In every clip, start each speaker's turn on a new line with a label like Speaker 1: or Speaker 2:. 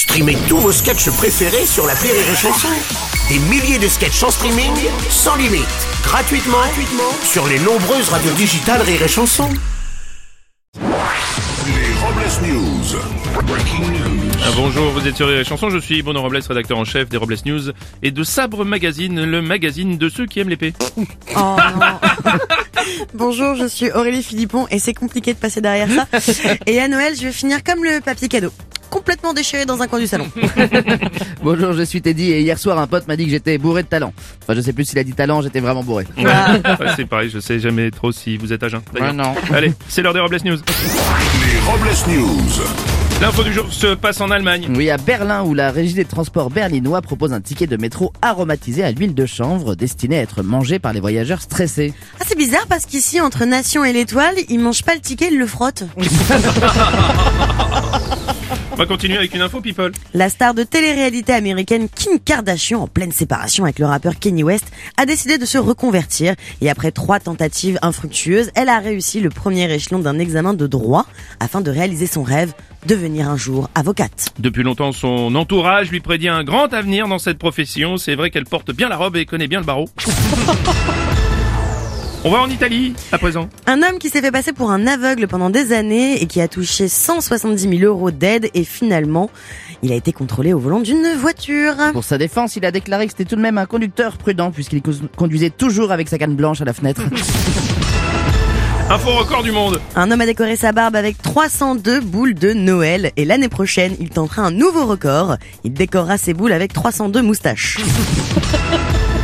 Speaker 1: Streamez tous vos sketchs préférés sur la Rire et Chanson. Des milliers de sketchs en streaming, sans limite, gratuitement, gratuitement sur les nombreuses radios digitales Rire et Chanson.
Speaker 2: Les Robles News. Breaking news.
Speaker 3: Ah, bonjour, vous êtes sur les chansons, je suis Bruno Robles, rédacteur en chef des Robles News et de Sabre Magazine, le magazine de ceux qui aiment l'épée.
Speaker 4: Oh non. Bonjour, je suis Aurélie Philippon et c'est compliqué de passer derrière ça. Et à Noël, je vais finir comme le papier cadeau. Complètement déchiré dans un coin du salon.
Speaker 5: Bonjour, je suis Teddy et hier soir un pote m'a dit que j'étais bourré de talent. Enfin, je sais plus s'il a dit talent, j'étais vraiment bourré.
Speaker 3: Ouais, c'est pareil, je sais jamais trop si vous êtes à jeun.
Speaker 5: Ouais, non.
Speaker 3: Allez, c'est l'heure des Robles News.
Speaker 2: Les Robles News.
Speaker 3: L'info du jour se passe en Allemagne.
Speaker 5: Oui, à Berlin, où la régie des transports berlinois propose un ticket de métro aromatisé à l'huile de chanvre destiné à être mangé par les voyageurs stressés.
Speaker 4: Ah, c'est bizarre parce qu'ici, entre Nation et l'étoile, ils mangent pas le ticket, ils le frottent.
Speaker 3: On va continuer avec une info people.
Speaker 4: La star de télé-réalité américaine Kim Kardashian, en pleine séparation avec le rappeur Kanye West, a décidé de se reconvertir et après trois tentatives infructueuses, elle a réussi le premier échelon d'un examen de droit afin de réaliser son rêve, devenir un jour avocate.
Speaker 3: Depuis longtemps, son entourage lui prédit un grand avenir dans cette profession. C'est vrai qu'elle porte bien la robe et connaît bien le barreau. On va en Italie à présent.
Speaker 4: Un homme qui s'est fait passer pour un aveugle pendant des années et qui a touché 170 000 euros d'aide et finalement, il a été contrôlé au volant d'une voiture.
Speaker 5: Pour sa défense, il a déclaré que c'était tout de même un conducteur prudent puisqu'il conduisait toujours avec sa canne blanche à la fenêtre.
Speaker 3: Info record du monde.
Speaker 4: Un homme a décoré sa barbe avec 302 boules de Noël et l'année prochaine, il tentera un nouveau record. Il décorera ses boules avec 302 moustaches.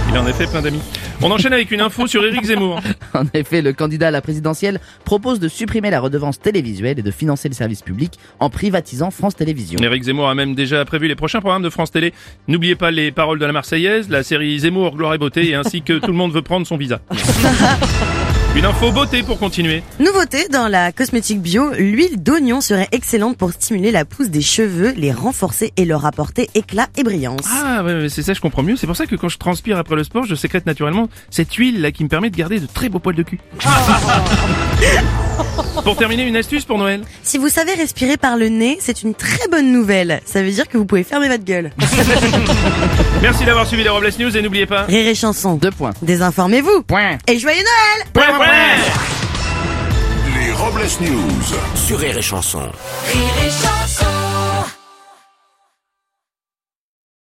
Speaker 3: Il a en effet plein d'amis. On enchaîne avec une info sur Éric Zemmour.
Speaker 5: en effet, le candidat à la présidentielle propose de supprimer la redevance télévisuelle et de financer le service public en privatisant France Télévisions.
Speaker 3: Éric Zemmour a même déjà prévu les prochains programmes de France Télé. N'oubliez pas les paroles de la Marseillaise, la série Zemmour, Gloire et Beauté, et ainsi que tout le monde veut prendre son visa. Une info beauté pour continuer.
Speaker 4: Nouveauté dans la cosmétique bio, l'huile d'oignon serait excellente pour stimuler la pousse des cheveux, les renforcer et leur apporter éclat et brillance.
Speaker 3: Ah ouais, c'est ça, je comprends mieux. C'est pour ça que quand je transpire après le sport, je sécrète naturellement cette huile là qui me permet de garder de très beaux poils de cul. pour terminer, une astuce pour Noël.
Speaker 4: Si vous savez respirer par le nez, c'est une très bonne nouvelle. Ça veut dire que vous pouvez fermer votre gueule.
Speaker 3: Merci d'avoir suivi les Robles News et n'oubliez pas.
Speaker 4: Rire et chanson.
Speaker 5: Deux points.
Speaker 4: Désinformez-vous.
Speaker 5: Point.
Speaker 4: Et joyeux Noël
Speaker 3: Point, point.
Speaker 2: Les Robles News.
Speaker 1: Sur Rire et Chanson.
Speaker 6: Rire et chanson.